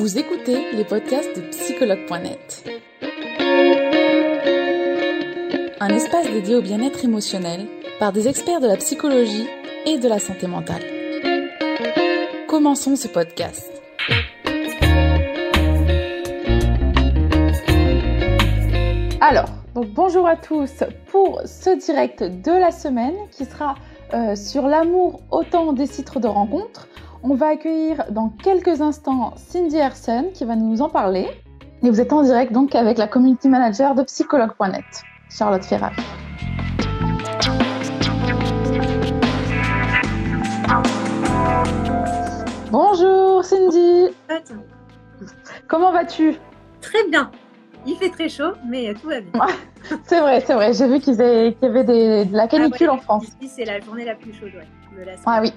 Vous écoutez les podcasts de psychologue.net. Un espace dédié au bien-être émotionnel par des experts de la psychologie et de la santé mentale. Commençons ce podcast. Alors, bonjour à tous pour ce direct de la semaine qui sera euh, sur l'amour autant des titres de rencontres. On va accueillir dans quelques instants Cindy Herson qui va nous en parler. Et vous êtes en direct donc avec la community manager de psychologue.net, Charlotte Ferrari. Bonjour Cindy. Comment vas-tu? Très bien. Il fait très chaud, mais tout va bien. c'est vrai, c'est vrai. J'ai vu qu'il y avait de la canicule ah en France. Ici, c'est la journée la plus chaude, ouais, Ah oui.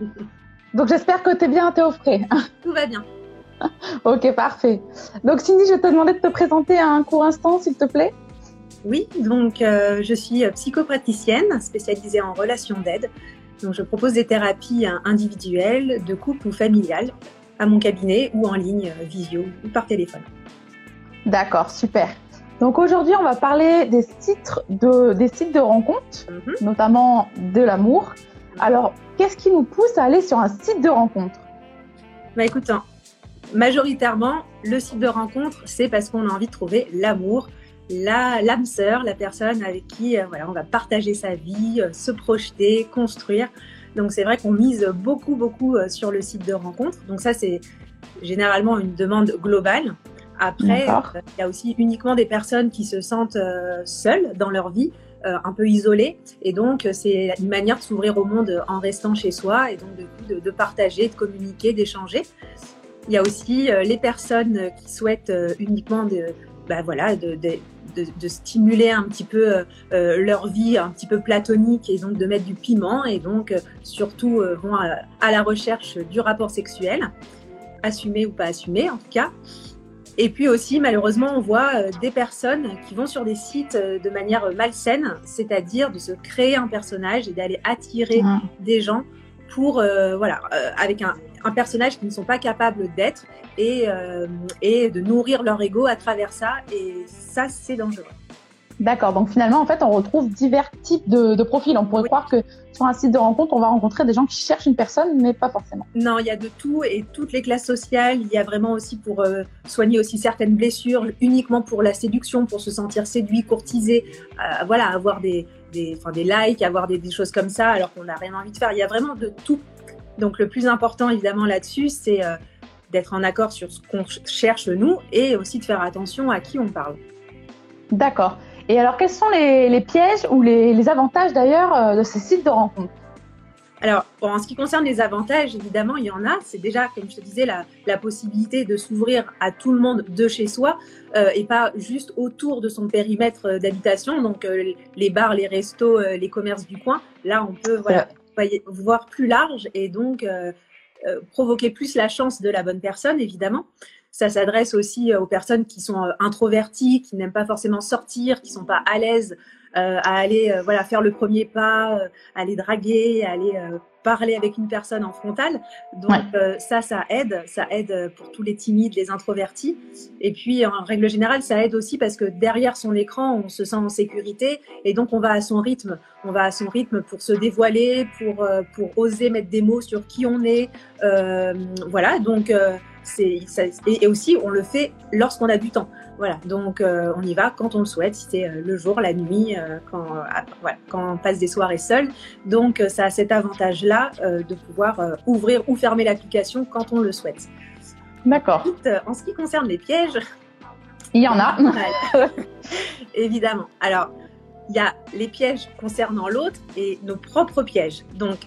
Donc j'espère que tu es bien, tu es au frais. Tout va bien. ok, parfait. Donc Cindy, je vais te demander de te présenter à un court instant, s'il te plaît. Oui, donc euh, je suis psychopraticienne spécialisée en relations d'aide. Donc je propose des thérapies individuelles, de couple ou familiales à mon cabinet ou en ligne, euh, visio ou par téléphone. D'accord, super. Donc aujourd'hui, on va parler des sites de, des sites de rencontres, Mhm. notamment de l'amour. Alors, qu'est-ce qui nous pousse à aller sur un site de rencontre Bah écoute, hein, majoritairement, le site de rencontre, c'est parce qu'on a envie de trouver l'amour, la l'âme sœur, la personne avec qui euh, voilà, on va partager sa vie, euh, se projeter, construire. Donc c'est vrai qu'on mise beaucoup, beaucoup euh, sur le site de rencontre. Donc ça, c'est généralement une demande globale. Après, il y a aussi uniquement des personnes qui se sentent seules dans leur vie, un peu isolées. Et donc, euh, c'est une manière de s'ouvrir au monde en restant chez soi et donc de, partager, de communiquer, d'échanger. Il y a aussi euh, les personnes euh, qui souhaitent euh, uniquement de, bah, voilà, de, de, stimuler un petit peu euh, euh, leur vie un petit peu platonique et donc de mettre du piment et donc euh, surtout euh, vont à la recherche du rapport sexuel, assumé ou pas assumé en tout cas. Et puis aussi, malheureusement, on voit euh, des personnes qui vont sur des sites euh, de manière malsaine, c'est-à-dire de se créer un personnage et d'aller attirer des gens pour, euh, voilà, euh, avec un, un personnage qu'ils ne sont pas capables d'être et, euh, et de nourrir leur ego à travers ça. Et ça, c'est dangereux. D'accord, donc finalement, en fait, on retrouve divers types de, de profils. On pourrait Oui. croire que sur un site de rencontre, on va rencontrer des gens qui cherchent une personne, mais pas forcément. Non, il y a de tout et toutes les classes sociales. Il y a vraiment aussi pour euh, soigner aussi certaines blessures, uniquement pour la séduction, pour se sentir séduit, courtisé, euh, voilà, avoir des, des, des likes, avoir des, des choses comme ça, alors qu'on n'a rien envie de faire. Il y a vraiment de tout. Donc le plus important, évidemment, là-dessus, c'est euh, d'être en accord sur ce qu'on ch- cherche nous et aussi de faire attention à qui on parle. D'accord. Et alors, quels sont les, les pièges ou les, les avantages d'ailleurs euh, de ces sites de rencontre Alors, en ce qui concerne les avantages, évidemment, il y en a. C'est déjà, comme je te disais, la, la possibilité de s'ouvrir à tout le monde de chez soi euh, et pas juste autour de son périmètre euh, d'habitation. Donc, euh, les bars, les restos, euh, les commerces du coin. Là, on peut voilà, voir plus large et donc provoquer plus la chance de la bonne personne, évidemment. Ça s'adresse aussi euh, aux personnes qui sont euh, introverties, qui n'aiment pas forcément sortir, qui sont pas à l'aise euh, à aller euh, voilà faire le premier pas, euh, aller draguer, aller parler avec une personne en frontal. Donc Ouais. ça, ça aide, ça aide pour tous les timides, les introvertis. Et puis en règle générale, ça aide aussi parce que derrière son écran, on se sent en sécurité et donc on va à son rythme. On va à son rythme pour se dévoiler, pour pour oser mettre des mots sur qui on est. Voilà, donc c'est et, aussi on le fait lorsqu'on a du temps. Voilà, donc euh, on y va quand on le souhaite, si c'est euh, le jour, la nuit, euh, quand, voilà, quand on passe des soirées seules. Donc ça a cet avantage-là de pouvoir ouvrir ou fermer l'application quand on le souhaite. D'accord. En ce qui concerne les pièges, Il y en a. Évidemment. Alors, il y a les pièges concernant l'autre et nos propres pièges. Donc,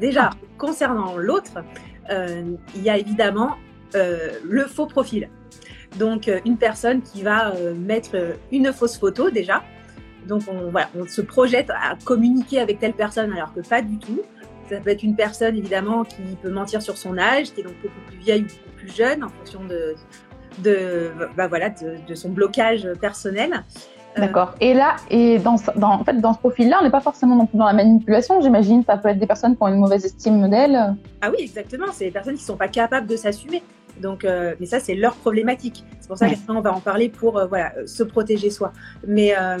déjà, concernant l'autre, euh, il y a évidemment le faux profil. Donc, euh, une personne qui va euh, mettre euh, une fausse photo déjà. Donc, on, voilà, on se projette à communiquer avec telle personne alors que pas du tout. Ça peut être une personne évidemment qui peut mentir sur son âge, qui est donc beaucoup plus vieille ou beaucoup plus jeune en fonction de, de, bah voilà, de, de son blocage personnel. Euh, D'accord. Et là, et dans, dans, en fait, dans ce profil-là, on n'est pas forcément non plus dans la manipulation, j'imagine. Ça peut être des personnes qui ont une mauvaise estime d'elles. Ah oui, exactement. C'est des personnes qui ne sont pas capables de s'assumer. Donc, euh, mais ça, c'est leur problématique. C'est pour ça qu'on va en parler pour euh, voilà, se protéger soi. Mais euh,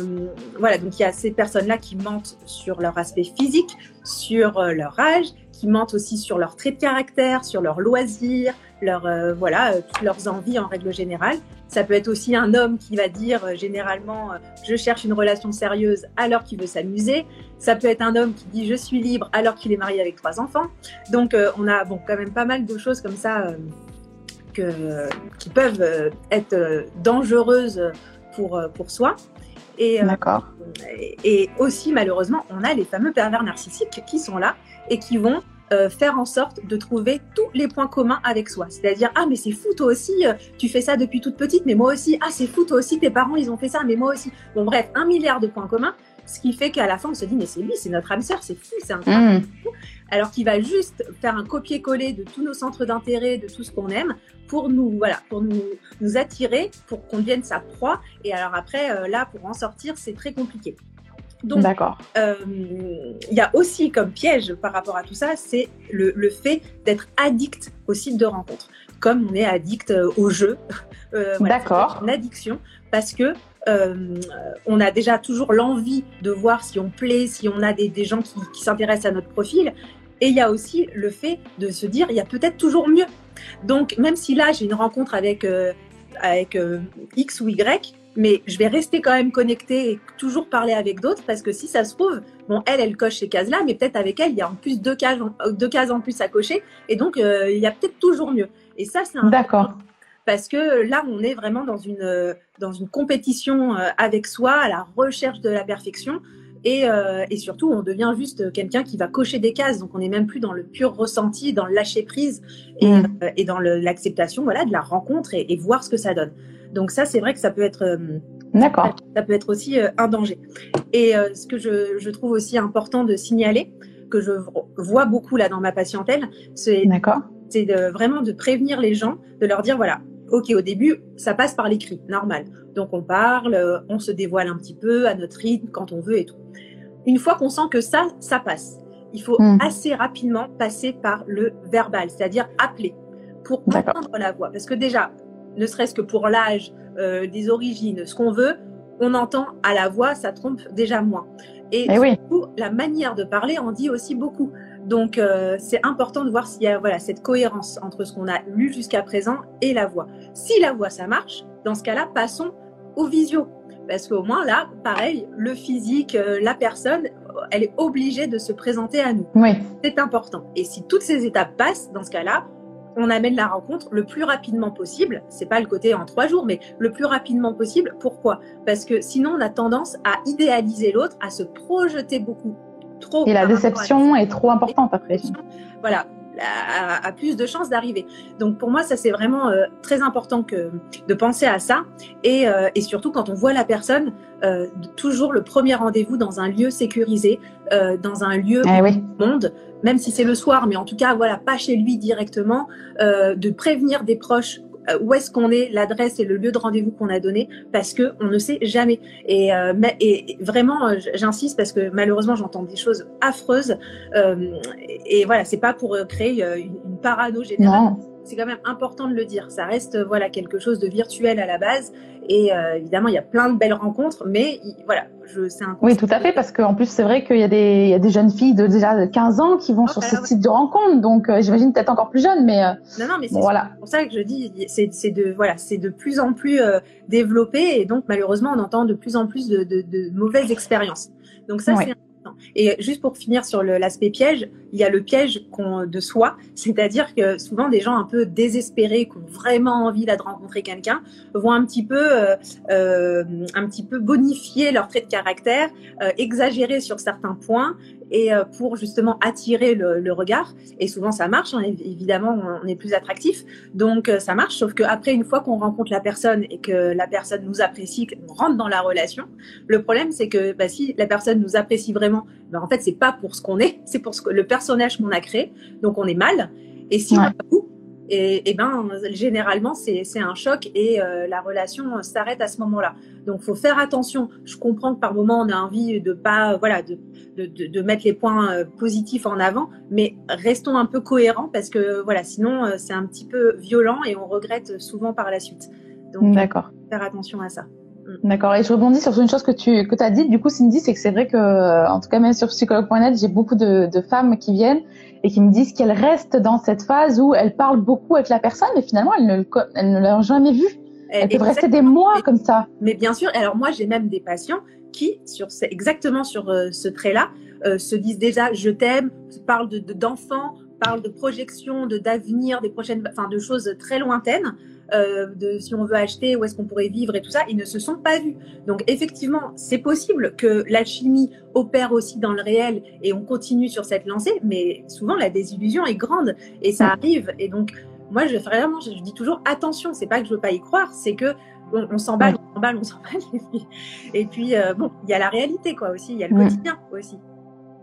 voilà, donc il y a ces personnes-là qui mentent sur leur aspect physique, sur leur âge, qui mentent aussi sur leurs traits de caractère, sur leurs loisirs, leur, voilà, toutes leurs envies en règle générale. Ça peut être aussi un homme qui va dire généralement je cherche une relation sérieuse alors qu'il veut s'amuser. Ça peut être un homme qui dit je suis libre alors qu'il est marié avec trois enfants. Donc on a bon quand même pas mal de choses comme ça qui peuvent euh, être euh, dangereuses pour, euh, pour soi. Et, et aussi, malheureusement, on a les fameux pervers narcissiques qui sont là et qui vont faire en sorte de trouver tous les points communs avec soi. C'est-à-dire, ah, mais c'est fou, toi aussi, tu fais ça depuis toute petite, mais moi aussi, ah, c'est fou, toi aussi, tes parents, ils ont fait ça, mais moi aussi. Bon, bref, un milliard de points communs, ce qui fait qu'à la fin, on se dit, mais c'est lui, c'est notre âme sœur, c'est fou, c'est un mmh. Alors qu'il va juste faire un copier-coller de tous nos centres d'intérêt, de tout ce qu'on aime, pour nous, voilà, pour nous, nous attirer, pour qu'on devienne sa proie. Et alors après, euh, là, pour en sortir, c'est très compliqué. Donc, euh, il y a aussi comme piège par rapport à tout ça, c'est le, le, fait d'être addict au site de rencontre. Comme on est addict euh, au jeu. D'accord. Une addiction parce que on a déjà toujours l'envie de voir si on plaît, si on a des, des gens qui, qui s'intéressent à notre profil. Et il y a aussi le fait de se dire, il y a peut-être toujours mieux. Donc, même si là, j'ai une rencontre avec, euh, avec euh, X ou Y, mais je vais rester quand même connectée et toujours parler avec d'autres parce que si ça se trouve, bon, elle, elle coche ces cases-là, mais peut-être avec elle, il y a en plus deux cases, deux cases en plus à cocher. Et donc, euh, il y a peut-être toujours mieux. Et ça, c'est un. D'accord. Parce que là, on est vraiment dans une, dans une compétition avec soi, à la recherche de la perfection. Euh, et, surtout, on devient juste quelqu'un qui va cocher des cases. Donc, on n'est même plus dans le pur ressenti, dans le lâcher prise et, mm. euh, dans l'acceptation voilà, de la rencontre et, voir ce que ça donne. Donc, ça, c'est vrai que ça peut être. Euh, D'accord. Ça peut être aussi un danger. Et ce que je, trouve aussi important de signaler, que je vois beaucoup là dans ma patientèle, c'est vraiment de prévenir les gens, de leur dire voilà, ok, au début, ça passe par l'écrit, normal. Donc on parle, on se dévoile un petit peu à notre rythme quand on veut et tout. Une fois qu'on sent que ça, ça passe, il faut hmm. assez rapidement passer par le verbal, c'est-à-dire appeler pour entendre la voix. Parce que déjà, ne serait-ce que pour l'âge, euh, des origines, ce qu'on veut, on entend à la voix, ça trompe déjà moins. Et, eh surtout, la manière de parler en dit aussi beaucoup. Donc, euh, c'est important de voir s'il y a voilà, cette cohérence entre ce qu'on a lu jusqu'à présent et la voix. Si la voix, ça marche, dans ce cas-là, passons au visio. Parce qu'au moins, là, pareil, le physique, euh, la personne, elle est obligée de se présenter à nous. Oui. C'est important. Et si toutes ces étapes passent, dans ce cas-là, on amène la rencontre le plus rapidement possible. C'est pas le côté en trois jours, mais le plus rapidement possible. Pourquoi? Parce que sinon, on a tendance à idéaliser l'autre, à se projeter beaucoup et la déception est trop importante après. Voilà, a, plus de chances d'arriver. Donc pour moi, ça c'est vraiment euh, très important que de penser à ça et, euh, et surtout quand on voit la personne, euh, toujours le premier rendez-vous dans un lieu sécurisé, dans un lieu eh monde, même si c'est le soir, mais en tout cas voilà, pas chez lui directement, de prévenir des proches où est-ce qu'on est, l'adresse et le lieu de rendez-vous qu'on a donné, parce que on ne sait jamais. Et, euh, vraiment, euh, j'insiste parce que malheureusement, j'entends des choses affreuses. et, voilà, c'est pas pour créer une, une parano générale. C'est quand même important de le dire. Ça reste voilà quelque chose de virtuel à la base. Et évidemment, il y a plein de belles rencontres, mais voilà, c'est un Oui, tout à fait, parce qu'en plus, c'est vrai qu'il y, a des, il y a des jeunes filles de déjà 15 ans qui vont oh, sur ce type de rencontres, donc euh, j'imagine peut-être encore plus jeunes, mais, euh, non, non, mais c'est voilà. pour ça que je dis, c'est de, voilà, c'est de plus en plus euh, développé, et donc malheureusement, on entend de plus en plus de, de, de mauvaises expériences. Donc ça, c'est et juste pour finir sur l'aspect piège, il y a le piège de soi, c'est-à-dire que souvent des gens un peu désespérés, qui ont vraiment envie de rencontrer quelqu'un, vont un petit peu, euh, euh, un petit peu bonifier leur trait de caractère, euh, exagérer sur certains points et euh, pour justement attirer le, le, regard. Et souvent ça marche, hein, évidemment on est plus attractif, donc euh, ça marche. Sauf qu'après une fois qu'on rencontre la personne et que la personne nous apprécie, qu'on rentre dans la relation, le problème c'est que bah, si la personne nous apprécie vraiment, bah, en fait c'est pas pour ce qu'on est, c'est pour ce que, le personnage qu'on a créé, donc on est mal. Et si on Et, et ben, généralement, c'est un choc et euh, la relation s'arrête à ce moment-là. Donc, faut faire attention. Je comprends que par moment, on a envie de pas, voilà, de, de, de, mettre les points euh, positifs en avant, mais restons un peu cohérents parce que, voilà, sinon, euh, c'est un petit peu violent et on regrette souvent par la suite. Donc, D'accord. faire attention à ça. Mm. D'accord. Et je rebondis sur une chose que tu que as dit. Du coup, Cindy, c'est que c'est vrai que, en tout cas, même sur psychologue.net, j'ai beaucoup de, de femmes qui viennent et qui me disent qu'elles restent dans cette phase où elles parlent beaucoup avec la personne, mais finalement, elles ne, elles ne l'ont jamais vu. Elles peuvent rester des mois comme ça. Mais bien sûr. Alors moi, j'ai même des patients qui, sur exactement sur euh, ce trait-là, euh, se disent déjà je t'aime, parlent de d'enfants, parlent de projections, de d'avenir, des prochaines, enfin de choses très lointaines. Euh, de si on veut acheter, où est-ce qu'on pourrait vivre et tout ça, ils ne se sont pas vus. Donc effectivement, c'est possible que l'alchimie opère aussi dans le réel et on continue sur cette lancée, mais souvent la désillusion est grande et ça arrive. Et donc moi, je vraiment, je, dis toujours attention. C'est pas que je veux pas y croire, c'est que on, s'emballe, on s'emballe, on s'emballe. Et puis euh, bon, il y a la réalité quoi aussi, il y a le quotidien aussi.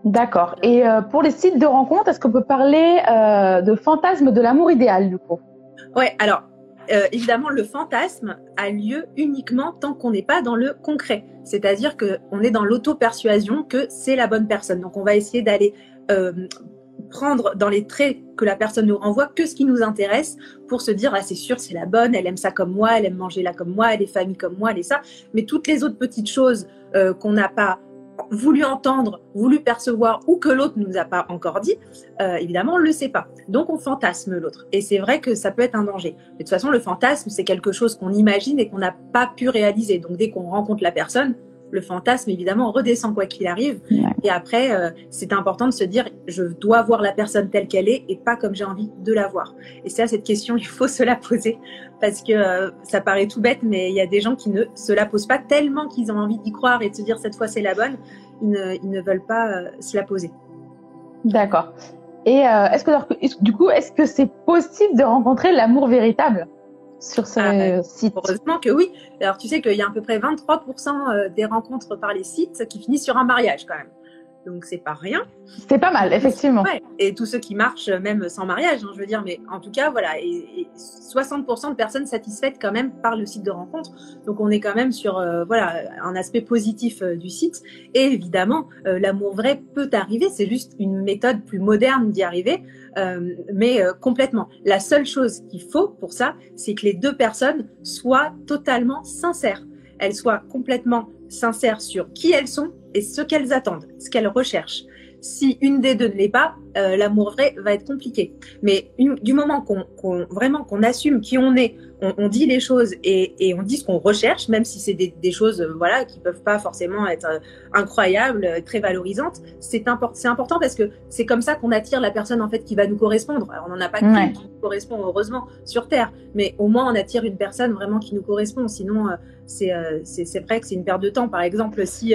D'accord. Et euh, pour les sites de rencontres, est-ce qu'on peut parler de fantasme de l'amour idéal du coup? Ouais. Alors euh, évidemment, le fantasme a lieu uniquement tant qu'on n'est pas dans le concret. C'est-à-dire qu'on est dans l'auto-persuasion que c'est la bonne personne. Donc, on va essayer d'aller euh, prendre dans les traits que la personne nous renvoie que ce qui nous intéresse pour se dire, ah, c'est sûr, c'est la bonne, elle aime ça comme moi, elle aime manger là comme moi, elle est famille comme moi, elle est ça. Mais toutes les autres petites choses euh, qu'on n'a pas voulu entendre, voulu percevoir ou que l'autre ne nous a pas encore dit, euh, évidemment, on ne le sait pas. Donc, on fantasme l'autre. Et c'est vrai que ça peut être un danger. de toute façon, le fantasme, c'est quelque chose qu'on imagine et qu'on n'a pas pu réaliser. Donc, dès qu'on rencontre la personne, le fantasme, évidemment, redescend quoi qu'il arrive. Et après, euh, c'est important de se dire, je dois voir la personne telle qu'elle est et pas comme j'ai envie de la voir. Et ça, cette question, il faut se la poser parce que euh, ça paraît tout bête, mais il y a des gens qui ne se la posent pas tellement qu'ils ont envie d'y croire et de se dire, cette fois, c'est la bonne. Ils ne, ils ne veulent pas euh, se la poser. D'accord. Et est-ce que, du coup, est-ce que c'est possible de rencontrer l'amour véritable? Sur ce ah, site Heureusement que oui. Alors tu sais qu'il y a à peu près 23% euh, des rencontres par les sites qui finissent sur un mariage quand même. Donc c'est pas rien. C'est pas mal, effectivement. Et tous ceux qui marchent même sans mariage, hein, je veux dire, mais en tout cas, voilà, et, 60% de personnes satisfaites quand même par le site de rencontre. Donc on est quand même sur euh, voilà un aspect positif euh, du site. Et évidemment, l'amour vrai peut arriver. C'est juste une méthode plus moderne d'y arriver. Euh, mais euh, complètement. La seule chose qu'il faut pour ça, c'est que les deux personnes soient totalement sincères. Elles soient complètement sincères sur qui elles sont et ce qu'elles attendent, ce qu'elles recherchent. Si une des deux ne l'est pas, euh, l'amour vrai va être compliqué. Mais du moment qu'on vraiment qu'on assume qui on est, on, dit les choses et, et on dit ce qu'on recherche, même si c'est des, des, choses euh, voilà qui peuvent pas forcément être euh, incroyables, très valorisantes, c'est important. C'est important parce que c'est comme ça qu'on attire la personne en fait qui va nous correspondre. Alors, on n'en a pas qui nous correspond heureusement sur Terre, mais au moins on attire une personne vraiment qui nous correspond. Sinon, c'est vrai que c'est une perte de temps. Par exemple, si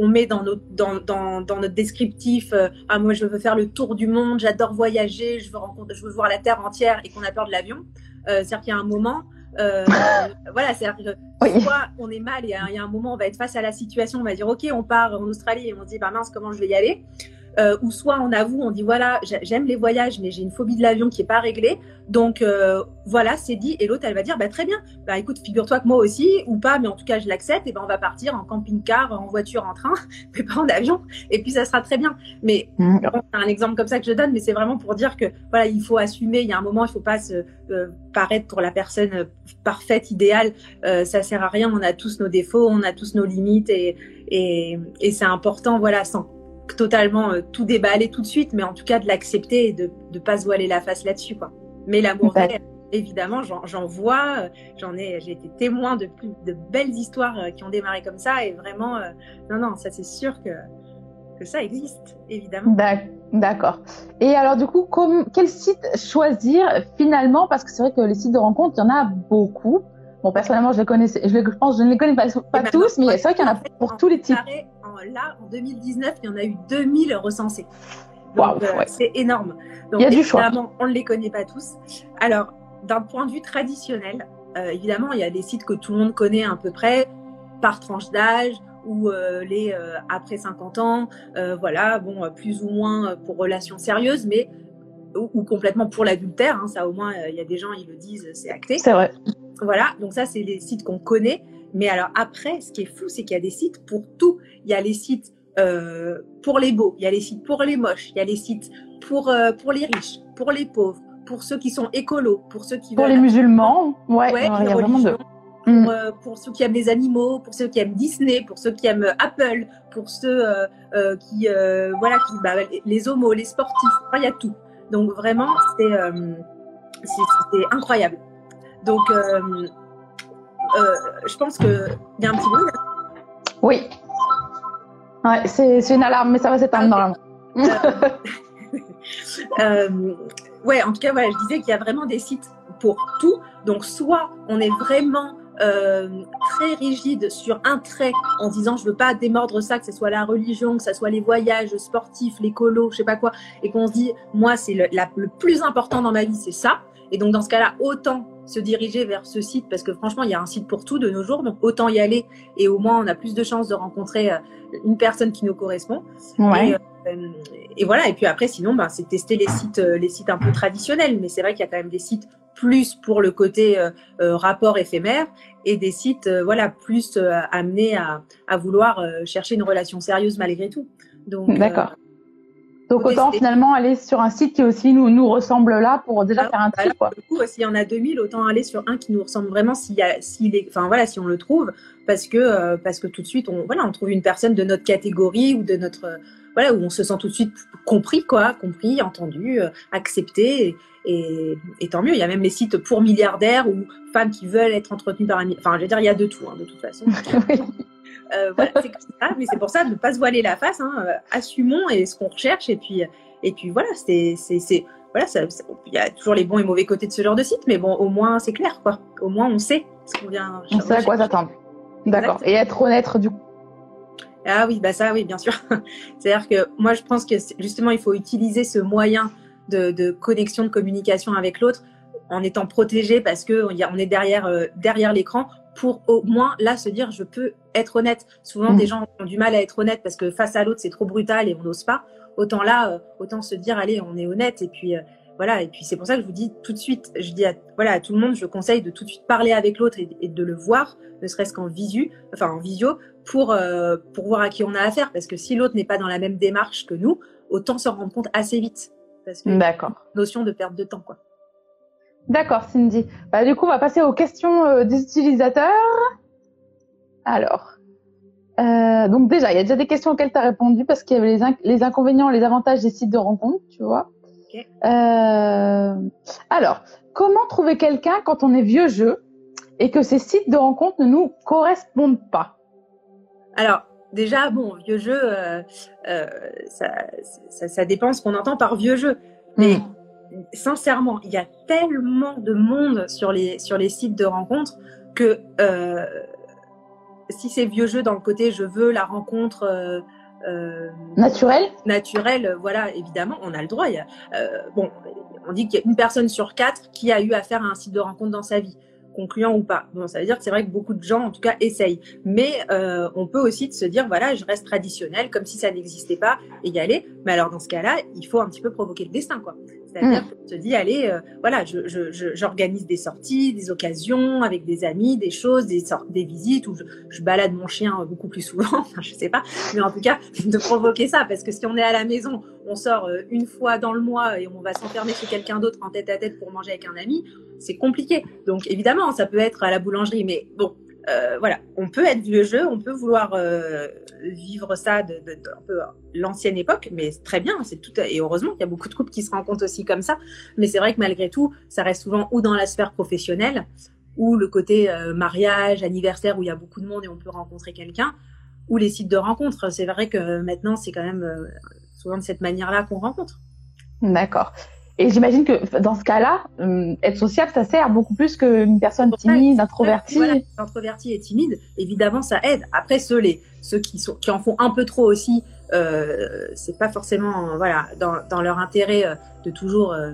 on met dans notre, dans, dans, dans notre descriptif euh, ah moi je veux faire le tour du monde, j'adore voyager, je veux rencontrer, je veux voir la terre entière et qu'on a peur de l'avion. Euh, c'est-à-dire qu'il y a un moment, euh, voilà, c'est-à-dire que soit on est mal et il y a un moment on va être face à la situation, on va dire ok on part en Australie et on se dit bah mince comment je vais y aller? Euh, ou soit on avoue, on dit voilà, j'aime les voyages, mais j'ai une phobie de l'avion qui est pas réglée. Donc euh, voilà, c'est dit. Et l'autre, elle va dire bah très bien. Bah écoute, figure-toi que moi aussi, ou pas, mais en tout cas je l'accepte. Et ben on va partir en camping-car, en voiture, en train, mais pas en avion. Et puis ça sera très bien. Mais mmh. c'est un exemple comme ça que je donne, mais c'est vraiment pour dire que voilà, il faut assumer. Il y a un moment, il faut pas se euh, paraître pour la personne parfaite, idéale. ça sert à rien. On a tous nos défauts, on a tous nos limites, et et, et c'est important, voilà, sans totalement euh, tout déballer tout de suite, mais en tout cas de l'accepter et de ne pas se voiler la face là-dessus. quoi. Mais l'amour évidemment, j'en vois, euh, j'en ai, j'ai été témoin de plus de belles histoires euh, qui ont démarré comme ça, et vraiment, non, non, ça c'est sûr que, que ça existe, évidemment. D'accord. Et alors du coup, comme, quel site choisir finalement? Parce que c'est vrai que les sites de rencontres, il y en a beaucoup. Bon, personnellement, je les connais, je, je pense, je ne les connais pas, pas tous, mais c'est vrai qu'il y en a pour tous les types là, en 2019, il y en a eu 2000 recensés. Donc, euh, c'est énorme. Donc, il y a du choix. on ne les connaît pas tous. Alors, d'un point de vue traditionnel, euh, évidemment, il y a des sites que tout le monde connaît à peu près, par tranche d'âge, ou euh, les après 50 ans, voilà, bon, plus ou moins pour relations sérieuses, mais ou, complètement pour l'adultère. Hein, ça, au moins, il y a des gens, ils le disent, c'est acté. C'est vrai. Voilà, donc ça, c'est les sites qu'on connaît. Mais alors après, ce qui est fou, c'est qu'il y a des sites pour tout. Il y a les sites euh, pour les beaux, il y a les sites pour les moches, il y a les sites pour, euh, pour les riches, pour les pauvres, pour ceux qui sont écolos, pour ceux qui pour les musulmans, ouais, il y a vraiment de... Pour, mm. euh, pour, ceux qui aiment les animaux, pour ceux qui aiment Disney, pour ceux qui aiment Apple, pour ceux qui voilà qui bah, les homos, les sportifs, il y a tout. Donc vraiment c'est c'est incroyable. Donc je pense que il y a un petit bruit. Oui. Ouais, c'est une alarme, mais ça va s'éteindre normalement. euh, ouais, en tout cas, voilà, je disais qu'il y a vraiment des sites pour tout. Donc, soit on est vraiment euh, très rigide sur un trait en disant je veux pas démordre ça, que ce soit la religion, que ce soit les voyages sportifs, l'écolo, je sais pas quoi, et qu'on se dit moi c'est le, le plus important dans ma vie, c'est ça. Et donc dans ce cas-là, autant se diriger vers ce site parce que franchement, il y a un site pour tout de nos jours, donc autant y aller et au moins on a plus de chances de rencontrer euh, une personne qui nous correspond. Ouais. Euh, et, voilà. Et puis après, sinon, ben, c'est tester les sites, euh, les sites un peu traditionnels. Mais c'est vrai qu'il y a quand même des sites plus pour le côté rapport éphémère et des sites, voilà, plus amenés à, à vouloir chercher une relation sérieuse malgré tout. Donc, d'accord. Donc autant finalement aller sur un site qui aussi nous, nous ressemble là pour déjà faire un tri. Quoi. Du coup, s'il y en a 2000, autant aller sur un qui nous ressemble vraiment s'il y a, s'il est, enfin voilà, si on le trouve, parce que euh, parce que tout de suite, on voilà, on trouve une personne de notre catégorie ou de notre voilà où on se sent tout de suite compris quoi, compris, entendu, euh, accepté. Et, et, tant mieux. Il y a même les sites pour milliardaires ou femmes qui veulent être entretenues par un. Enfin, je veux dire, il y a de tout hein, de toute façon. Euh, voilà, c'est comme ça, mais c'est pour ça de ne pas se voiler la face. Hein, euh, assumons et ce qu'on recherche et puis et puis voilà, c'est c'est voilà, il y a toujours les bons et mauvais côtés de ce genre de site, mais bon, au moins c'est clair quoi. Au moins on sait ce qu'on vient. On sait à quoi s'attendre. D'accord. Et être honnête du coup. Ah oui, bah ça oui, bien sûr. C'est-à-dire que moi je pense que justement il faut utiliser ce moyen de, de connexion, de communication avec l'autre en étant protégé parce que on est derrière euh, derrière l'écran pour au moins là se dire je peux être honnête. Souvent, des mm. gens ont du mal à être honnête parce que face à l'autre, c'est trop brutal et on n'ose pas. Autant là, euh, autant se dire allez, on est honnête et puis euh, voilà. Et puis c'est pour ça que je vous dis tout de suite, je dis à, voilà à tout le monde, je conseille de tout de suite parler avec l'autre et, de le voir, ne serait-ce qu'en visu, enfin en visio, pour euh, pour voir à qui on a affaire. Parce que si l'autre n'est pas dans la même démarche que nous, autant s'en rendre compte assez vite. Parce que D'accord. Notion de perte de temps quoi. D'accord, Cindy. Bah, du coup, on va passer aux questions euh, des utilisateurs. Alors, euh, donc déjà, il y a déjà des questions auxquelles tu as répondu parce qu'il y avait les, les, inconvénients, les avantages des sites de rencontres, tu vois. Euh, alors, comment trouver quelqu'un quand on est vieux jeu et que ces sites de rencontres ne nous correspondent pas? Alors, déjà, bon, vieux jeu, ça, ça, ça, dépend ce qu'on entend par vieux jeu. Mais hmm sincèrement, il y a tellement de monde sur les, sur les sites de rencontres que euh, si c'est vieux jeu dans le côté je veux la rencontre euh, euh naturelle, naturelle, voilà, évidemment, on a le droit. euh, bon, on dit qu'il y a une personne sur quatre qui a eu affaire à un site de rencontre dans sa vie concluant ou pas. Bon, ça veut dire que c'est vrai que beaucoup de gens, en tout cas, essayent. Mais euh, on peut aussi se dire, voilà, je reste traditionnel, comme si ça n'existait pas, et y aller. Mais alors, dans ce cas-là, il faut un petit peu provoquer le destin, quoi. C'est-à-dire mmh. se dit, allez, euh, voilà, j'organise je, je, des sorties, des occasions avec des amis, des choses, des, des visites, où je, balade mon chien beaucoup plus souvent, enfin, je sais pas, mais en tout cas, de provoquer ça, parce que si on est à la maison, on sort euh, une fois dans le mois et on va s'enfermer chez quelqu'un d'autre en tête à tête pour manger avec un ami, c'est compliqué. Donc évidemment, ça peut être à la boulangerie, mais bon, euh, voilà, on peut être vieux jeu, on peut vouloir euh, vivre ça de, de, un peu l'ancienne époque, mais très bien, c'est tout et heureusement qu'il y a beaucoup de couples qui se rencontrent aussi comme ça. Mais c'est vrai que malgré tout, ça reste souvent ou dans la sphère professionnelle ou le côté euh, mariage, anniversaire où il y a beaucoup de monde et on peut rencontrer quelqu'un, ou les sites de rencontres. C'est vrai que maintenant c'est quand même souvent de cette manière-là qu'on rencontre. D'accord. Et j'imagine que dans ce cas-là, euh, être sociable, ça sert beaucoup plus qu'une personne timide, introvertie. Voilà, introvertie et timide, évidemment, ça aide. Après, ceux, les, ceux qui, sont, qui en font un peu trop aussi, euh, c'est pas forcément voilà dans, dans leur intérêt euh, de toujours euh,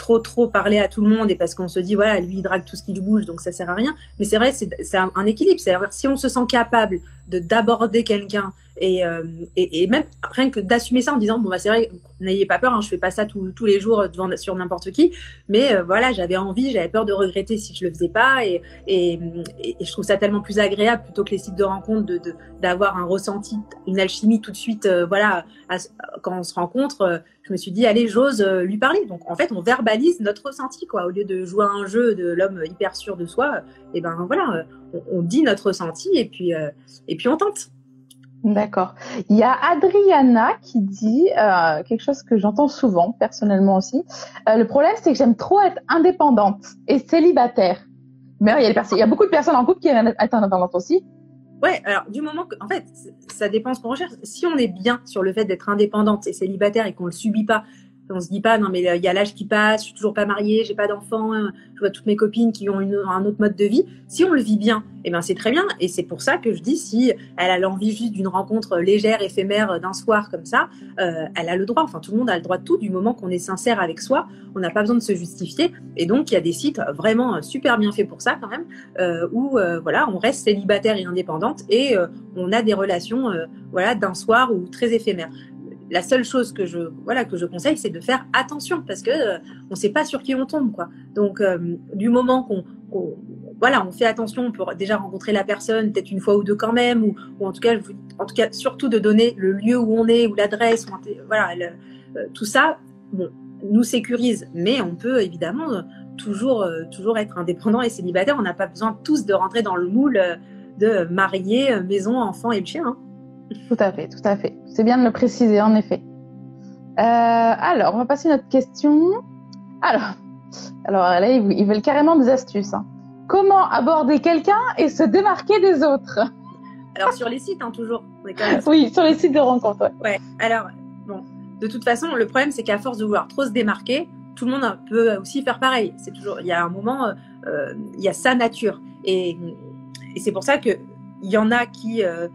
trop trop parler à tout le monde et parce qu'on se dit voilà lui il drague tout ce qui lui bouge donc ça sert à rien. Mais c'est vrai c'est un, un, équilibre. C'est si on se sent capable de d'aborder quelqu'un et, euh, et, et, même rien que d'assumer ça en disant bon bah c'est vrai n'ayez pas peur hein, je fais pas ça tous les jours devant sur n'importe qui. Mais euh, voilà j'avais envie j'avais peur de regretter si je le faisais pas et, et, je trouve ça tellement plus agréable plutôt que les sites de rencontre de d'avoir un ressenti une alchimie tout de suite euh, voilà quand on se rencontre je me suis dit allez j'ose lui parler donc en fait on verbalise notre ressenti quoi au lieu de jouer à un jeu de l'homme hyper sûr de soi et ben voilà on, on dit notre ressenti et puis et puis on tente D'accord. Il y a Adriana qui dit euh, quelque chose que j'entends souvent, personnellement aussi. Euh, le problème, c'est que j'aime trop être indépendante et célibataire. Mais il y, a il y a beaucoup de personnes en couple qui aiment être indépendantes aussi. Ouais, alors du moment que, en fait, ça dépend ce qu'on recherche. Si on est bien sur le fait d'être indépendante et célibataire et qu'on le subit pas, on se dit pas non mais il y a l'âge qui passe, je suis toujours pas mariée, j'ai pas d'enfants, hein. je vois toutes mes copines qui ont un autre mode de vie. Si on le vit bien, eh ben c'est très bien et c'est pour ça que je dis si elle a l'envie juste d'une rencontre légère, éphémère d'un soir comme ça, euh, elle a le droit. Enfin tout le monde a le droit de tout du moment qu'on est sincère avec soi. On n'a pas besoin de se justifier et donc il y a des sites vraiment super bien faits pour ça quand même euh, où euh, voilà on reste célibataire et indépendante et on a des relations voilà d'un soir ou très éphémères la seule chose que je voilà que je conseille, c'est de faire attention parce que euh, on ne sait pas sur qui on tombe quoi. Donc euh, du moment qu'on voilà, on fait attention pour déjà rencontrer la personne peut-être une fois ou deux quand même ou, en tout cas en tout cas surtout de donner le lieu où on est ou l'adresse voilà euh, tout ça nous sécurise mais on peut évidemment toujours toujours être indépendant et célibataire. On n'a pas besoin tous de rentrer dans le moule de marier maison enfant et le chien. Hein. Tout à fait, tout à fait. C'est bien de le préciser, en effet. Euh, alors, on va passer à notre question. Alors, alors là, ils veulent carrément des astuces. Hein. Comment aborder quelqu'un et se démarquer des autres? Alors, sur les sites, hein, toujours. oui, sur les sites de rencontres. Ouais. ouais. Alors, bon, de toute façon, le problème, c'est qu'à force de vouloir trop se démarquer, tout le monde peut aussi faire pareil. C'est toujours, il y a un moment, euh, euh il y a sa nature, et, et c'est pour ça que il y en a qui euh,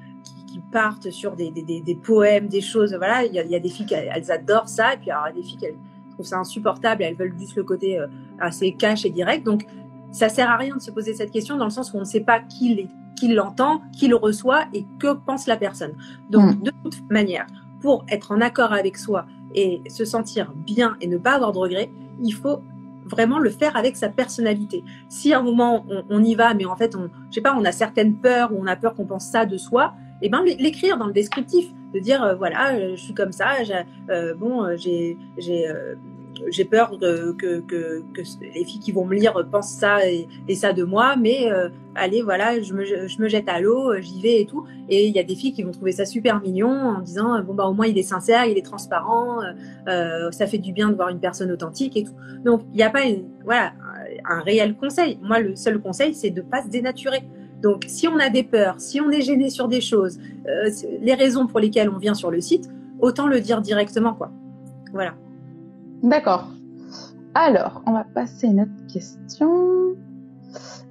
partent sur des, des, des, poèmes, des choses. Voilà, il y, a, des filles qui elles, adorent ça, et puis alors, il y a des filles qui trouvent ça insupportable, elles veulent juste le côté euh, assez cash et direct. Donc, ça sert à rien de se poser cette question dans le sens où on ne sait pas qui l'entend, qui le reçoit et que pense la personne. Donc, mm. de toute manière, pour être en accord avec soi et se sentir bien et ne pas avoir de regrets, il faut vraiment le faire avec sa personnalité. Si à un moment on, on y va, mais en fait, on, je sais pas, on a certaines peurs ou on a peur qu'on pense ça de soi, et ben l'écrire dans le descriptif, de dire euh, voilà, euh, je suis comme ça, euh, bon, j'ai j'ai peur que, que, les filles qui vont me lire pensent ça et, ça de moi, mais allez, voilà, je me, je me jette à l'eau, j'y vais et tout. Et il y a des filles qui vont trouver ça super mignon en disant, bon, bah, au moins il est sincère, il est transparent, ça fait du bien de voir une personne authentique et tout. Donc, il n'y a pas voilà, un réel conseil. Moi, le seul conseil, c'est de pas se dénaturer. Donc, si on a des peurs, si on est gêné sur des choses, euh, les raisons pour lesquelles on vient sur le site, autant le dire directement, quoi. Voilà. D'accord. Alors, on va passer à une autre question.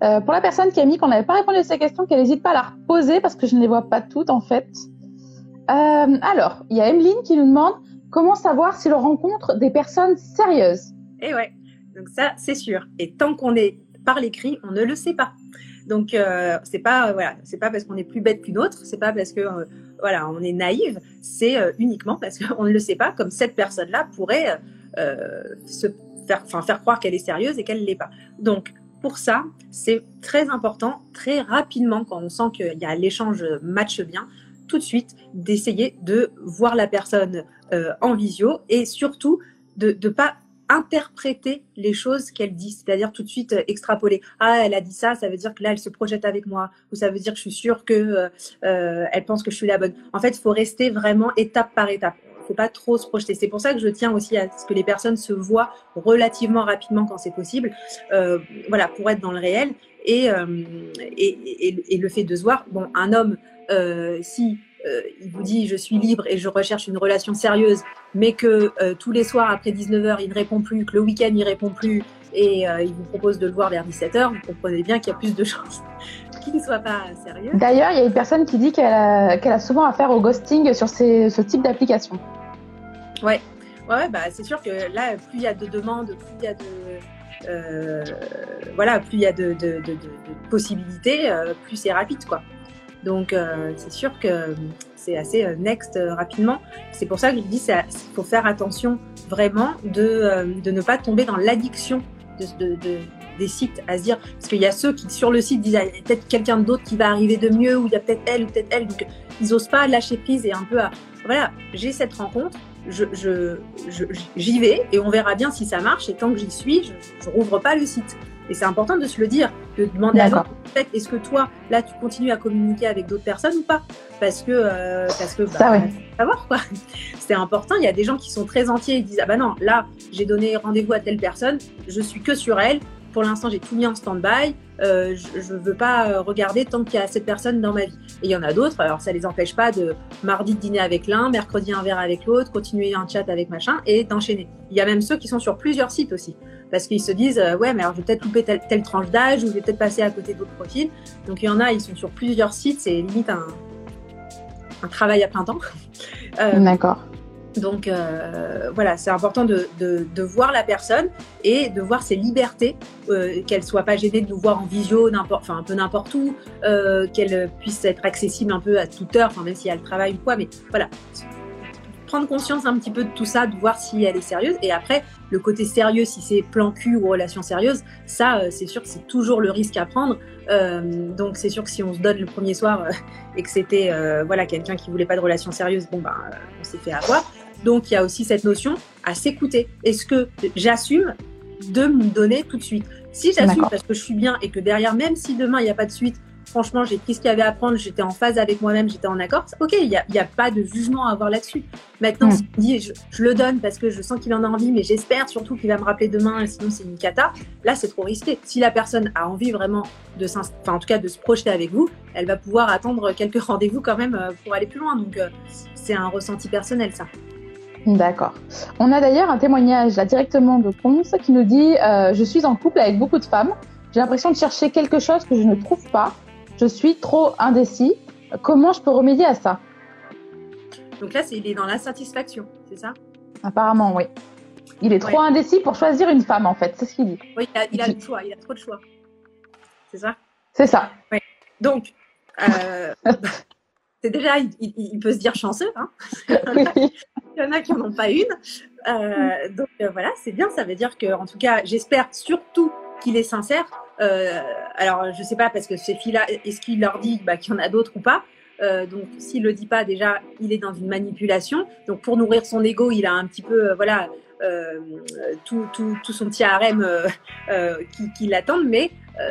Euh, pour la personne qui a mis qu'on n'avait pas répondu à ces questions, qu'elle n'hésite pas à la reposer parce que je ne les vois pas toutes en fait. Euh, alors, il y a Emeline qui nous demande comment savoir si l'on rencontre des personnes sérieuses. Eh ouais, donc ça c'est sûr. Et tant qu'on est par l'écrit, on ne le sait pas. Donc euh, c'est pas voilà, c'est pas parce qu'on est plus bête qu'une autre, c'est pas parce que euh, voilà, on est naïve, c'est euh, uniquement parce qu'on ne le sait pas comme cette personne-là pourrait se faire faire croire qu'elle est sérieuse et qu'elle l'est pas. Donc pour ça, c'est très important, très rapidement, quand on sent qu'il y a l'échange match bien, tout de suite d'essayer de voir la personne en visio et surtout de ne pas interpréter les choses qu'elle dit, c'est-à-dire tout de suite euh, extrapoler. Ah, elle a dit ça, ça veut dire que là, elle se projette avec moi, ou ça veut dire que je suis sûre que euh, euh elle pense que je suis la bonne. En fait, il faut rester vraiment étape par étape. Il faut pas trop se projeter. C'est pour ça que je tiens aussi à ce que les personnes se voient relativement rapidement quand c'est possible, voilà, pour être dans le réel. Et, et, et, et, le fait de se voir, bon, un homme, si euh, il vous dit je suis libre et je recherche une relation sérieuse, mais que euh, tous les soirs après 19h il ne répond plus, que le week-end il répond plus et euh, il vous propose de le voir vers 17h, vous comprenez bien qu'il y a plus de chances qu'il ne soit pas sérieux. D'ailleurs, il y a une personne qui dit qu'elle a, souvent affaire au ghosting sur ce type d'application. Ouais. Ouais, bah, c'est sûr que là, plus il y a de demandes, plus il y a de. Euh, voilà, plus il y a de, de, de, de possibilités, euh, plus c'est rapide, quoi. Donc, euh, c'est sûr que c'est assez euh, next euh, rapidement. C'est pour ça que je dis qu'il faut faire attention vraiment de, de ne pas tomber dans l'addiction de, des sites à se dire parce qu'il y a ceux qui sur le site disent ah, il y a peut-être quelqu'un d'autre qui va arriver de mieux ou il y a peut-être elle ou peut-être elle. Donc ils osent pas lâcher prise et un peu à voilà j'ai cette rencontre je, je, j'y vais et on verra bien si ça marche. Et tant que j'y suis je, je rouvre pas le site et c'est important de se le dire, de demander à l'autre, est-ce que toi, là, tu continues à communiquer avec d'autres personnes ou pas? Parce que, euh, parce que, bah, ça, ouais. savoir quoi. C'est important. Il y a des gens qui sont très entiers. Ils disent, ah bah non, là, j'ai donné rendez-vous à telle personne, je suis que sur elle. Pour l'instant, j'ai tout mis en stand-by. Euh, je ne veux pas euh, regarder tant qu'il y a cette personne dans ma vie. Et il y en a d'autres. Alors, ça les empêche pas de mardi de dîner avec l'un, mercredi un verre avec l'autre, continuer un chat avec machin et d'enchaîner. Il y a même ceux qui sont sur plusieurs sites aussi parce qu'ils se disent euh, ouais mais alors je vais peut-être louper telle, telle, tranche d'âge ou je vais peut-être passer à côté d'autres profils. Donc il y en a, ils sont sur plusieurs sites, c'est limite un, un, travail à plein temps. Euh, D'accord. Donc euh, voilà, c'est important de, de, de, voir la personne et de voir ses libertés, euh, qu'elle soit pas gênée de nous voir en visio, enfin un peu n'importe où, euh, qu'elle puisse être accessible un peu à toute heure, enfin même si elle travaille ou quoi, mais voilà, prendre conscience un petit peu de tout ça, de voir si elle est sérieuse. Et après, le côté sérieux, si c'est plan cul ou relation sérieuse, ça, euh, c'est sûr que c'est toujours le risque à prendre. Euh, donc, c'est sûr que si on se donne le premier soir euh, et que c'était voilà quelqu'un qui voulait pas de relation sérieuse, bon, ben, on s'est fait avoir. Donc, il y a aussi cette notion à s'écouter. Est-ce que j'assume de me donner tout de suite? Si j'assume parce que je suis bien et que derrière, même si demain il n'y a pas de suite, franchement, j'ai pris ce qu'il y avait à prendre, j'étais en phase avec moi-même, j'étais en accord. Ok, il n'y a, a, pas de jugement à avoir là-dessus. Maintenant, mm. dit, je, je, le donne parce que je sens qu'il en a envie, mais j'espère surtout qu'il va me rappeler demain, sinon c'est une cata. Là, c'est trop risqué. Si la personne a envie vraiment de enfin, en tout cas, de se projeter avec vous, elle va pouvoir attendre quelques rendez-vous quand même euh, pour aller plus loin. Donc, euh, c'est un ressenti personnel, ça. D'accord. On a d'ailleurs un témoignage là directement de Ponce qui nous dit euh, Je suis en couple avec beaucoup de femmes. J'ai l'impression de chercher quelque chose que je ne trouve pas je suis trop indécis. Comment je peux remédier à ça Donc là, il est dans l'insatisfaction, c'est ça? Apparemment, oui. Il est trop ouais. indécis pour choisir une femme, en fait, c'est ce qu'il dit. Oui, il a, il a le choix, il a trop de choix. C'est ça? C'est ça. Oui. Donc, euh, c'est déjà, il, il, peut se dire chanceux. Hein il y en a qui n'en ont pas une. Euh, donc euh, voilà, c'est bien. Ça veut dire que, en tout cas, j'espère surtout est sincère. Euh, alors, je sais pas, parce que ces filles-là, est-ce qu'il leur dit bah, qu'il y en a d'autres ou pas euh, donc, s'il le dit pas, déjà, il est dans une manipulation. Donc, pour nourrir son ego, il a un petit peu, euh, voilà, tout, tout, tout, son petit harem qui, qui l'attendent, mais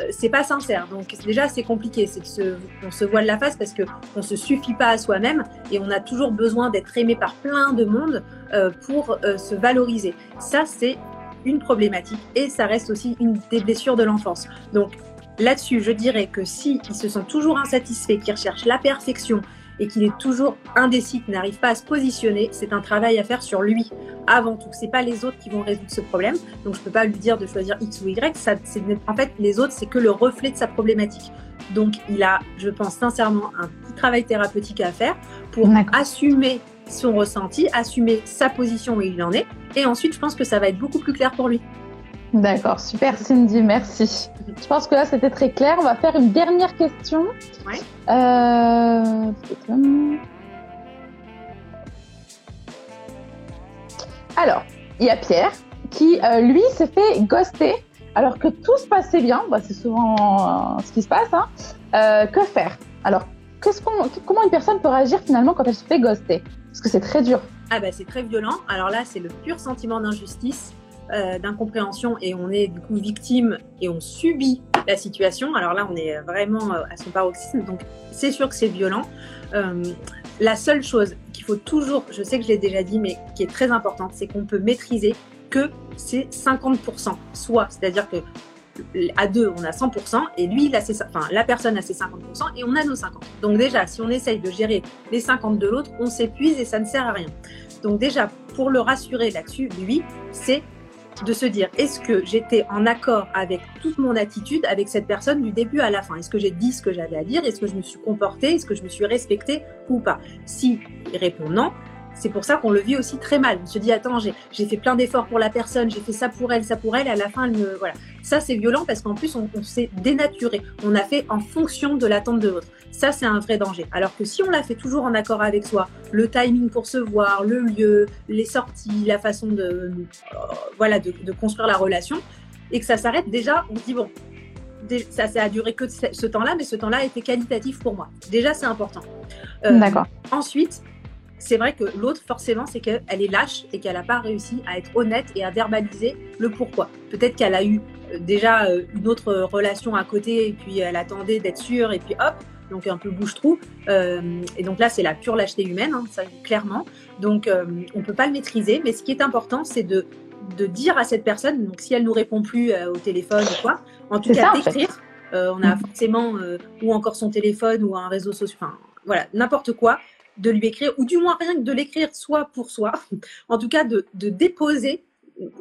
c'est pas sincère. Donc, déjà, c'est compliqué. C'est se, on se voile la face parce que on se suffit pas à soi-même et on a toujours besoin d'être aimé par plein de monde pour se valoriser. Ça, c'est une problématique et ça reste aussi une des blessures de l'enfance. Donc là-dessus, je dirais que si il se sent toujours insatisfait, qu'il recherche la perfection et qu'il est toujours indécis, qu'il n'arrive pas à se positionner, c'est un travail à faire sur lui avant tout. C'est pas les autres qui vont résoudre ce problème. Donc je peux pas lui dire de choisir X ou Y. Ça, en fait, les autres, c'est que le reflet de sa problématique. Donc il a, je pense sincèrement, un petit travail thérapeutique à faire pour assumer son ressenti, assumer sa position où il en est. Et ensuite, je pense que ça va être beaucoup plus clair pour lui. D'accord, super Cindy, merci. Je pense que là c'était très clair. On va faire une dernière question. Ouais. Euh... Alors, il y a Pierre qui, euh, lui, s'est fait ghoster alors que tout se passait bien. Bah, c'est souvent euh, ce qui se passe. Hein. Que faire? Alors, comment une personne peut réagir finalement quand elle se fait ghoster? Parce que c'est très dur. Ah bah c'est très violent. Alors là, c'est le pur sentiment d'injustice, euh, d'incompréhension et on est du coup victime et on subit la situation. Alors là, on est vraiment euh, à son paroxysme. Donc c'est sûr que c'est violent. Euh, la seule chose qu'il faut toujours, je sais que je l'ai déjà dit, mais qui est très importante, c'est qu'on peut maîtriser que c'est 50%. Soit, c'est-à-dire que à deux, on a 100% et lui, il a la personne a ses 50% et on a nos 50. Donc déjà, si on essaye de gérer les 50 de l'autre, on s'épuise et ça ne sert à rien. Donc déjà, pour le rassurer là-dessus, lui, c'est de se dire, est-ce que j'étais en accord avec toute mon attitude avec cette personne du début à la fin? Est-ce que j'ai dit ce que j'avais à dire? Est-ce que je me suis comportée? Est-ce que je me suis respectée ou pas? Si il répond non, c'est pour ça qu'on le vit aussi très mal. On se dit, attends, j'ai fait plein d'efforts pour la personne, j'ai fait ça pour elle, ça pour elle, et à la fin, elle me. Voilà. Ça, c'est violent parce qu'en plus, on, s'est dénaturé. On a fait en fonction de l'attente de l'autre. Ça, c'est un vrai danger. Alors que si on l'a fait toujours en accord avec soi, le timing pour se voir, le lieu, les sorties, la façon de, euh, voilà, de, construire la relation, et que ça s'arrête, déjà, on se dit, bon, ça, ça a duré que ce temps-là, mais ce temps-là a été qualitatif pour moi. Déjà, c'est important. Euh, D'accord. Ensuite, c'est vrai que l'autre, forcément, c'est qu'elle est lâche et qu'elle n'a pas réussi à être honnête et à verbaliser le pourquoi. Peut-être qu'elle a eu euh, déjà euh, une autre relation à côté et puis elle attendait d'être sûre et puis hop, donc un peu bouche-trou. Euh, et donc là, c'est la pure lâcheté humaine, hein, ça clairement. Donc on ne peut pas le maîtriser, mais ce qui est important, c'est de, de dire à cette personne, donc si elle nous répond plus au téléphone ou quoi, en tout cas d'écrire. on a mm. forcément ou encore son téléphone ou un réseau social, enfin voilà, n'importe quoi, de lui écrire, ou du moins rien que de l'écrire soit pour soi, en tout cas de, déposer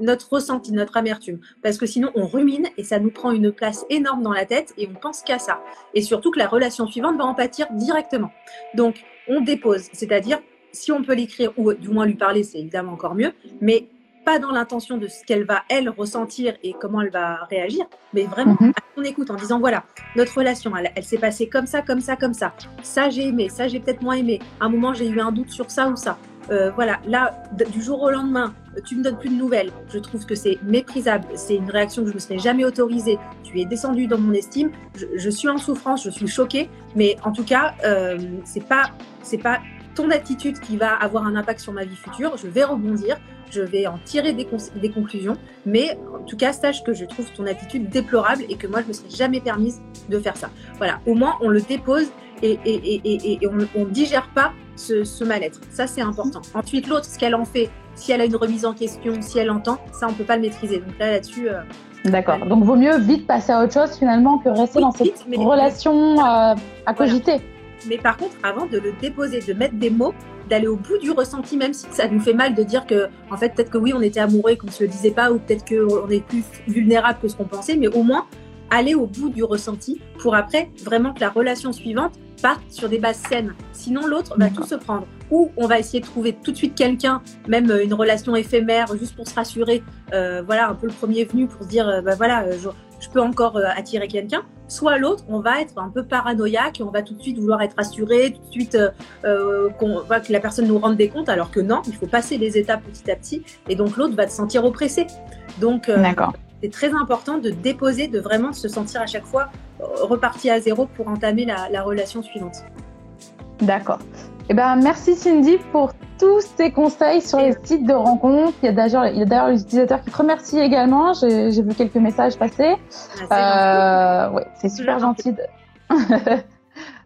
notre ressenti, notre amertume. Parce que sinon, on rumine et ça nous prend une place énorme dans la tête et on pense qu'à ça. Et surtout que la relation suivante va en pâtir directement. Donc, on dépose. C'est-à-dire, si on peut l'écrire ou du moins lui parler, c'est évidemment encore mieux. Mais pas dans l'intention de ce qu'elle va, elle, ressentir et comment elle va réagir, mais vraiment mhm. on écoute en disant, voilà, notre relation, elle, s'est passée comme ça, comme ça, comme ça. Ça, j'ai aimé, ça, j'ai peut-être moins aimé. À un moment, j'ai eu un doute sur ça ou ça. Euh, voilà, là, du jour au lendemain, tu me donnes plus de nouvelles. Je trouve que c'est méprisable. C'est une réaction que je me serais jamais autorisée. Tu es descendu dans mon estime. Je, suis en souffrance, je suis choquée. Mais en tout cas, euh, c'est pas, c'est pas ton attitude qui va avoir un impact sur ma vie future. Je vais rebondir, je vais en tirer des, des, conclusions, mais en tout cas, sache que je trouve ton attitude déplorable et que moi, je ne me serais jamais permise de faire ça. Voilà, au moins, on le dépose et, et, et, et on ne digère pas ce, ce mal-être. Ça, c'est important. Ensuite, l'autre, ce qu'elle en fait, si elle a une remise en question, si elle entend, ça, on ne peut pas le maîtriser. Donc là, là-dessus... Euh, D'accord. Donc, vaut mieux vite passer à autre chose finalement que rester dans cette relation euh, à cogiter. Mais par contre, avant de le déposer, de mettre des mots, d'aller au bout du ressenti, même si ça nous fait mal de dire que, en fait, peut-être que oui, on était amoureux et qu'on ne se le disait pas, ou peut-être qu'on est plus vulnérable que ce qu'on pensait, mais au moins aller au bout du ressenti pour après vraiment que la relation suivante parte sur des bases saines. Sinon, l'autre va tout se prendre. Ou on va essayer de trouver tout de suite quelqu'un, même euh, une relation éphémère, juste pour se rassurer. Euh, voilà, un peu le premier venu pour se dire, euh, bah voilà, je, je peux encore attirer quelqu'un soit l'autre, on va être un peu paranoïaque on va tout de suite vouloir être assuré, tout de suite euh, euh que la personne nous rende des comptes, alors que non, il faut passer les étapes petit à petit, et donc l'autre va se sentir oppressé. Donc, euh, c'est très important de déposer, de vraiment se sentir à chaque fois euh, reparti à zéro pour entamer la relation suivante. D'accord. Eh ben, merci Cindy pour tous tes conseils sur les sites de rencontres. Il y a d'ailleurs les utilisateurs qui te remercient également. J'ai vu quelques messages passer. Ah, euh, ouais, c'est super gentil.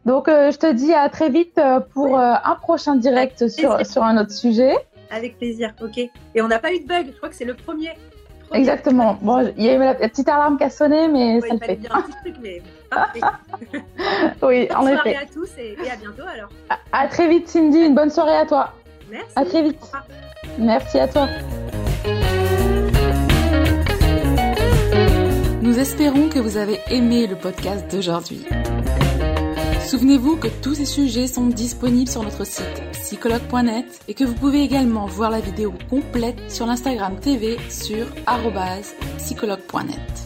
Donc, euh, je te dis à très vite euh, pour euh, un prochain direct sur, sur un autre sujet. Avec plaisir, ok. Et on n'a pas eu de bug, je crois que c'est le premier. Exactement. Bon, il y a eu la, petite alarme qui a sonné, mais ça le fait. un petit truc, mais oui, bonne en soirée à tous et, à bientôt alors. À, très vite Cindy, une bonne soirée à toi. Merci. À très vite. Merci à toi. Nous espérons que vous avez aimé le podcast d'aujourd'hui. Souvenez-vous que tous ces sujets sont disponibles sur notre site psychologue.net et que vous pouvez également voir la vidéo complète sur l'Instagram TV sur psychologue.net